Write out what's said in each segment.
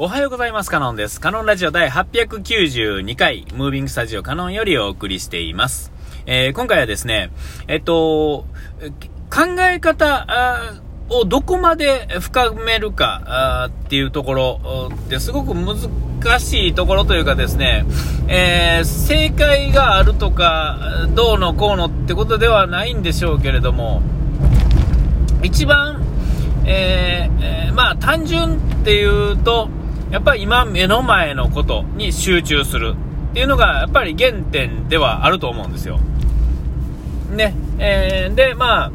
おはようございます。カノンです。カノンラジオ第892回、ムービングスタジオカノンよりお送りしています。えー、今回はですね、えっと、考え方をどこまで深めるかっていうところですごく難しいところというかですね、えー、正解があるとか、どうのこうのってことではないんでしょうけれども、一番、えー、まあ単純っていうと、やっぱり今目の前のことに集中するっていうのがやっぱり原点ではあると思うんですよ。ね、えー、で、まあ、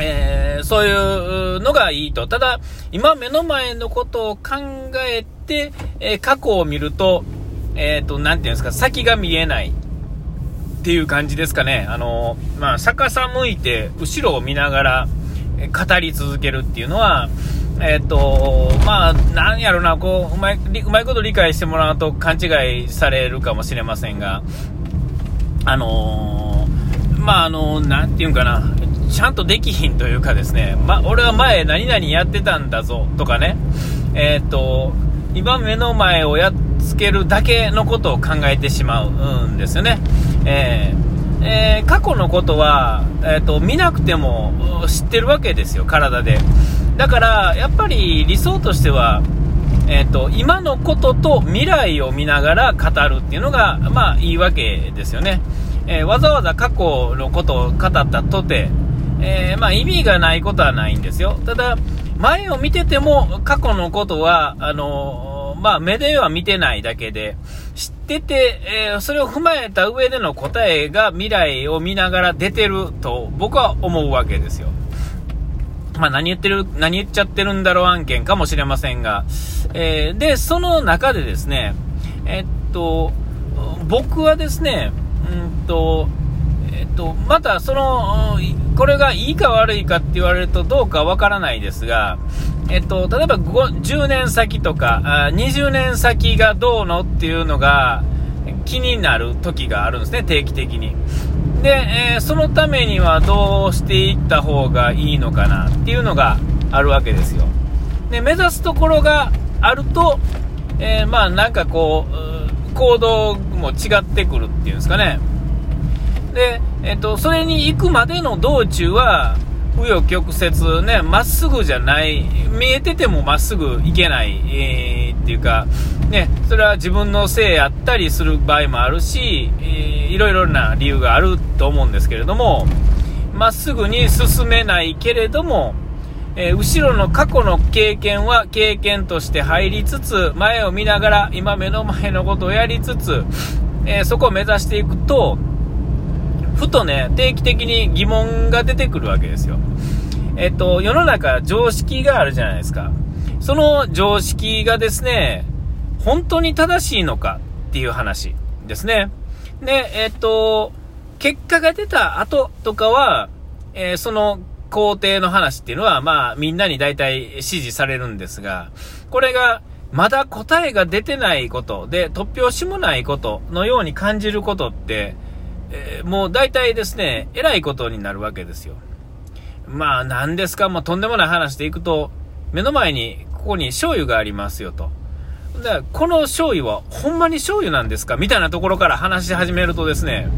えー、そういうのがいいと。ただ、今目の前のことを考えて、えー、過去を見ると、えっ、ー、と、なんていうんですか、先が見えないっていう感じですかね。あのまあ、逆さ向いて、後ろを見ながら語り続けるっていうのは、えっ、と、まあ、なんやろな、こう、うまい、うまいこと理解してもらうと勘違いされるかもしれませんが、あのー、まあ、あのー、なんていうんかな、ちゃんとできひんというかですね、ま、俺は前何々やってたんだぞ、とかね、えっ、と、今目の前をやっつけるだけのことを考えてしまうんですよね。えー、えー、過去のことは、えーと見なくても知ってるわけですよ、体で。だから、やっぱり理想としては、えーと、今のことと未来を見ながら語るっていうのが、まあ、いいわけですよね。えー、わざわざ過去のことを語ったとて、えー、まあ、意味がないことはないんですよ。ただ、前を見てても過去のことは、あのー、まあ、目では見てないだけで、知ってて、えー、それを踏まえた上での答えが未来を見ながら出てると僕は思うわけですよ。まあ、何言ってる、何言っちゃってるんだろう案件かもしれませんが、えー、で、その中でですね、えっと、僕はですね、うんと、えっと、またその、これがいいか悪いかって言われるとどうかわからないですが、えっと、例えば10年先とか、20年先がどうのっていうのが気になる時があるんですね、定期的に。で、えー、そのためにはどうしていった方がいいのかなっていうのがあるわけですよ。で、目指すところがあると、えー、まあなんかこう、行動も違ってくるっていうんですかね。で、えっ、と、それに行くまでの道中は、紆余曲折ね、まっすぐじゃない、見えててもまっすぐ行けない、えー、っていうか、ね、それは自分のせいやったりする場合もあるし、えー、いろいろな理由があると思うんですけれども、まっすぐに進めないけれども、えー、後ろの過去の経験は経験として入りつつ、前を見ながら今目の前のことをやりつつ、えー、そこを目指していくと、ふとね、定期的に疑問が出てくるわけですよ。えっと、世の中常識があるじゃないですか。その常識がですね、本当に正しいのかっていう話ですね。で、えっと、結果が出た後とかは、えー、その工程の話っていうのは、まあ、みんなに大体指示されるんですが、これが、まだ答えが出てないことで、突拍子もないことのように感じることって、えー、もう大体ですね、偉いことになるわけですよ。まあ、何ですか、もうとんでもない話でいくと、目の前に、ここに醤油がありますよと。で、この醤油は、ほんまに醤油なんですか？みたいなところから話し始めるとですね、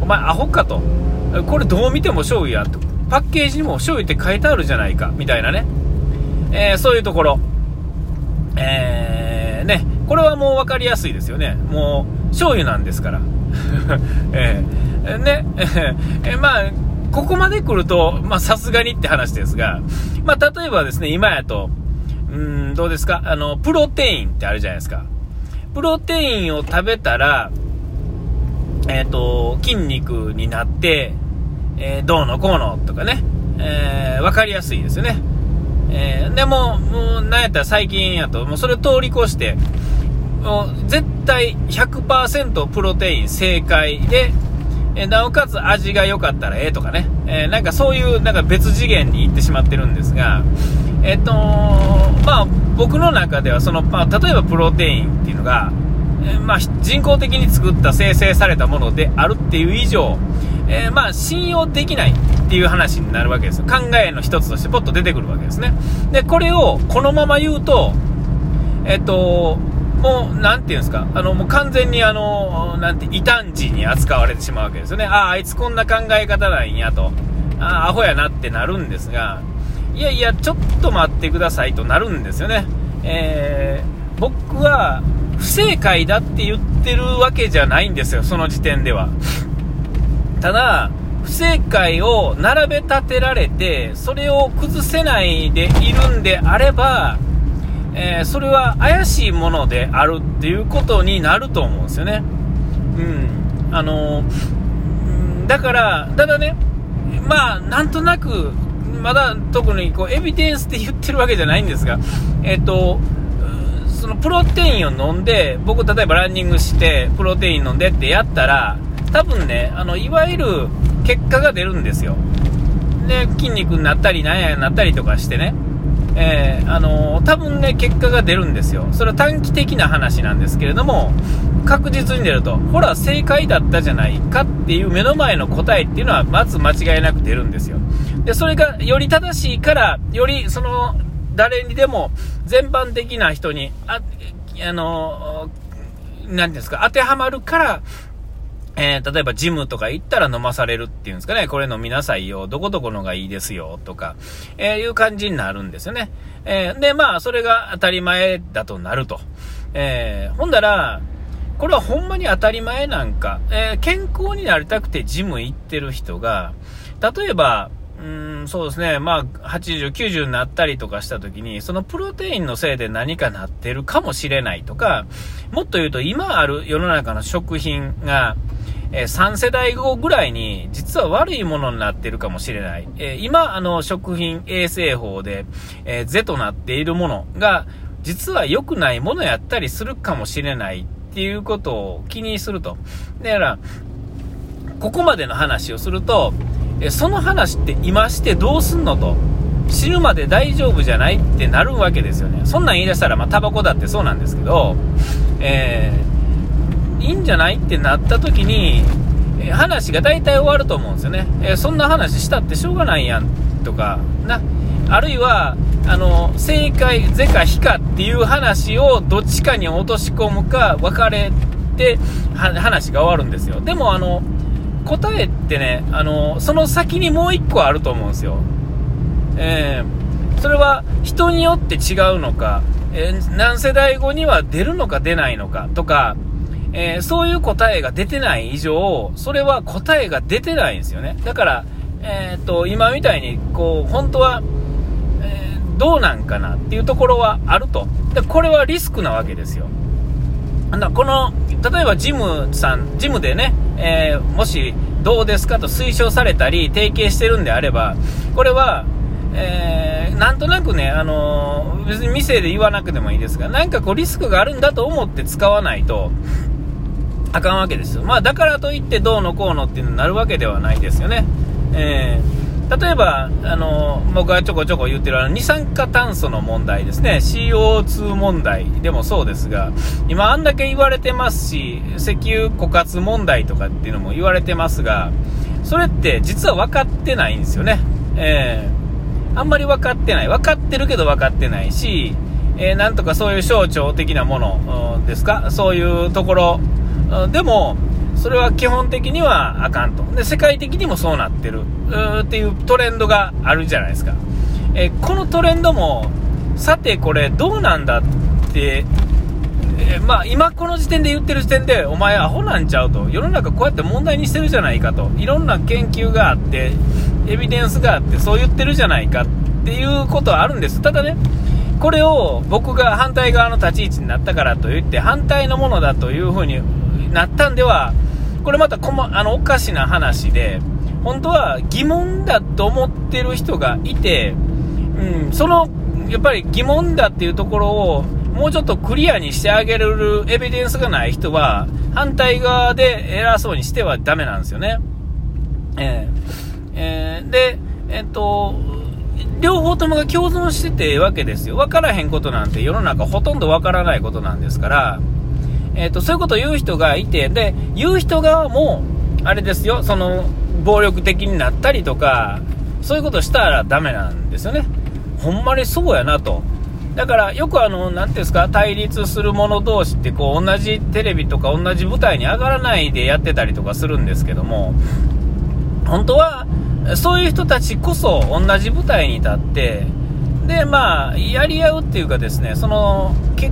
お前アホかと。これどう見ても醤油やと。パッケージにも醤油って書いてあるじゃないか。みたいなね。えー、そういうところ。えー、ね。これはもう分かりやすいですよね。もう、醤油なんですから。えー、ね。え、まあ、ここまで来ると、まあ、さすがにって話ですが、まあ、例えばですね、今やと、うん、どうですか？あの、プロテインってあるじゃないですか。プロテインを食べたら、えっ、ー、と、筋肉になって、えー、どうのこうのとかね、えー、わかりやすいですよね。えー、でも、もう、なんやったら最近やと、もうそれを通り越して、もう絶対100%プロテイン正解で、えなおかつ味が良かったらええとかね、えなんかそういうなんか別次元に行ってしまってるんですが、えっと、まあ、僕の中ではその、まあ、例えばプロテインっていうのが、えまあ、人工的に作った生成されたものであるっていう以上、えー、まあ、信用できないっていう話になるわけです考えの一つとしてポッと出てくるわけですね。で、これをこのまま言うと、えっと、もう、なんていうんですか、あの、もう完全にあの、なんて、異端児に扱われてしまうわけですよね。ああ、あいつこんな考え方なんやと。ああ、アホやなってなるんですが、いやいや、ちょっと待ってくださいとなるんですよね。えー、僕は、不正解だって言ってるわけじゃないんですよ、その時点では。ただ、不正解を並べ立てられて、それを崩せないでいるんであれば、えー、それは怪しいものであるっていうことになると思うんですよね。うん。あのー、だから、ただね、まあ、なんとなく、まだ特にこうエビデンスって言ってるわけじゃないんですが、えっ、ー、と、そのプロテインを飲んで、僕例えばランニングして、プロテイン飲んでってやったら、多分ね、あの、いわゆる結果が出るんですよ。で、筋肉になったり、なんやなったりとかしてね。えー、あのー、多分ね、結果が出るんですよ。それは短期的な話なんですけれども、確実に出ると、ほら、正解だったじゃないかっていう目の前の答えっていうのは、まず間違いなく出るんですよ。で、それがより正しいから、よりその、誰にでも全般的な人に、あ、あのー、なんですか、当てはまるから、えー、例えばジムとか行ったら飲まされるっていうんですかね、これ飲みなさいよ、どこどこのがいいですよ、とか、えー、いう感じになるんですよね。えー、で、まあ、それが当たり前だとなると。え、ほんだら、これはほんまに当たり前なんか、え健康になりたくてジム行ってる人が、例えば、うん、そうですね。まあ、80、90になったりとかした時に、そのプロテインのせいで何かなってるかもしれないとか、もっと言うと今ある世の中の食品が、え3世代後ぐらいに実は悪いものになってるかもしれない。え今、あの、食品衛生法で、えー、是となっているものが、実は良くないものやったりするかもしれないっていうことを気にすると。だから、ここまでの話をすると、えその話って今してどうすんのと。死ぬまで大丈夫じゃないってなるわけですよね。そんなん言い出したら、まあ、タバコだってそうなんですけど、えーいいんじゃないってなった時に、話が大体終わると思うんですよね。えそんな話したってしょうがないやんとか、な。あるいは、あの、正解、是か非かっていう話をどっちかに落とし込むか分かれて、話が終わるんですよ。でも、あの、答えってね、あの、その先にもう1個あると思うんですよ。えー、それは人によって違うのか、えー、何世代後には出るのか出ないのかとか、えー、そういう答えが出てない以上、それは答えが出てないんですよね。だから、え、っと、今みたいに、こう、本当は、え、どうなんかなっていうところはあると。で、これはリスクなわけですよ。この、例えばジムさん、ジムでね、えもし、どうですかと推奨されたり、提携してるんであれば、これは、えー、なんとなくね、あのー、別に店で言わなくてもいいですが、なんかこうリスクがあるんだと思って使わないと、あかんわけですよ。まあ、だからといってどうのこうのっていうのになるわけではないですよね。えー、例えば、あの、僕がちょこちょこ言ってるあの二酸化炭素の問題ですね。CO2 問題でもそうですが、今あんだけ言われてますし、石油枯渇問題とかっていうのも言われてますが、それって実は分かってないんですよね。えー、あんまり分かってない。分かってるけど分かってないし、えー、なんとかそういう象徴的なものですか？そういうところでも、それは基本的にはあかんと。で、世界的にもそうなってるっていうトレンドがあるじゃないですか。えこのトレンドも、さてこれどうなんだって、えまあ今この時点で言ってる時点で、お前アホなんちゃうと。世の中こうやって問題にしてるじゃないかと。いろんな研究があって、エビデンスがあって、そう言ってるじゃないかっていうことはあるんです。ただね、これを僕が反対側の立ち位置になったからといって反対のものだというふうになったんでは、これまたこまあのおかしな話で、本当は疑問だと思ってる人がいて、うん、そのやっぱり疑問だっていうところをもうちょっとクリアにしてあげるエビデンスがない人は反対側で偉そうにしてはダメなんですよね。えーえー、で、えっと、両方ともが共存しててわけですよ。分からへんことなんて世の中ほとんど分からないことなんですから、え、ー、と、そういうことを言う人がいて、で、言う人側も、あれですよ、その、暴力的になったりとか、そういうことしたらダメなんですよね。ほんまにそうやなと。だからよくあの、なんていうんですか、対立する者同士ってこう同じテレビとか同じ舞台に上がらないでやってたりとかするんですけども、本当はそういう人たちこそ同じ舞台に立って、で、まあ、やり合うっていうかですね、その、け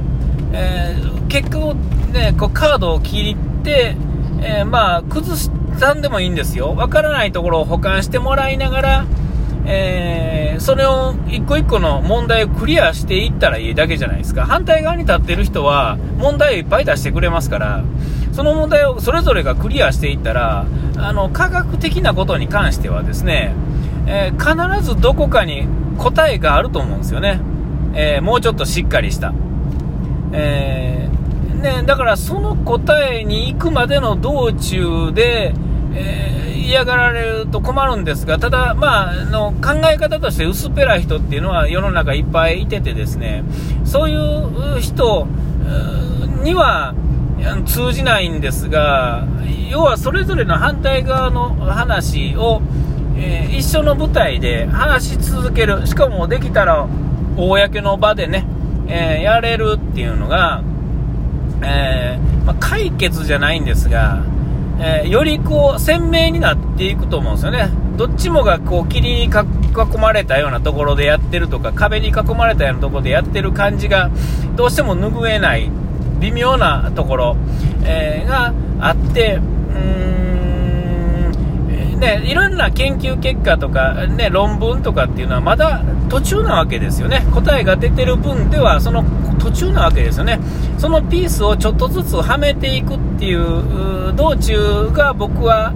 えー、結果をね、こうカードを切って、えー、まあ、崩したんでもいいんですよ。わからないところを保管してもらいながら、えー、それを一個一個の問題をクリアしていったらいいだけじゃないですか。反対側に立ってる人は問題をいっぱい出してくれますから、その問題をそれぞれがクリアしていったら、あの、科学的なことに関してはですね、えー、必ずどこかに答えがあると思うんですよね。えー、もうちょっとしっかりした。え、ね、だからその答えに行くまでの道中で、えー、嫌がられると困るんですが、ただ、まあ、の考え方として薄っぺらい人っていうのは世の中いっぱいいててですね、そういう人には通じないんですが、要はそれぞれの反対側の話を、えー、一緒の舞台で話し続ける、しかもできたら公の場でね、えー、やれるっていうのが、えー、まあ、解決じゃないんですが、えー、よりこう鮮明になっていくと思うんですよね。どっちもがこう霧に囲まれたようなところでやってるとか壁に囲まれたようなところでやってる感じがどうしても拭えない微妙なところ、えー、があってうーんね、いろんな研究結果とか、ね、論文とかっていうのはまだ途中なわけですよね。答えが出てる分ではその途中なわけですよね。そのピースをちょっとずつはめていくっていう道中が僕は、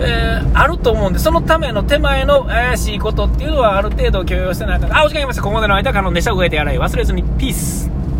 えー、あると思うんで、そのための手前の怪しいことっていうのはある程度許容してないから、あ、お時間ありました。ここまでの間、可能でした。植えて洗い忘れずに。ピース。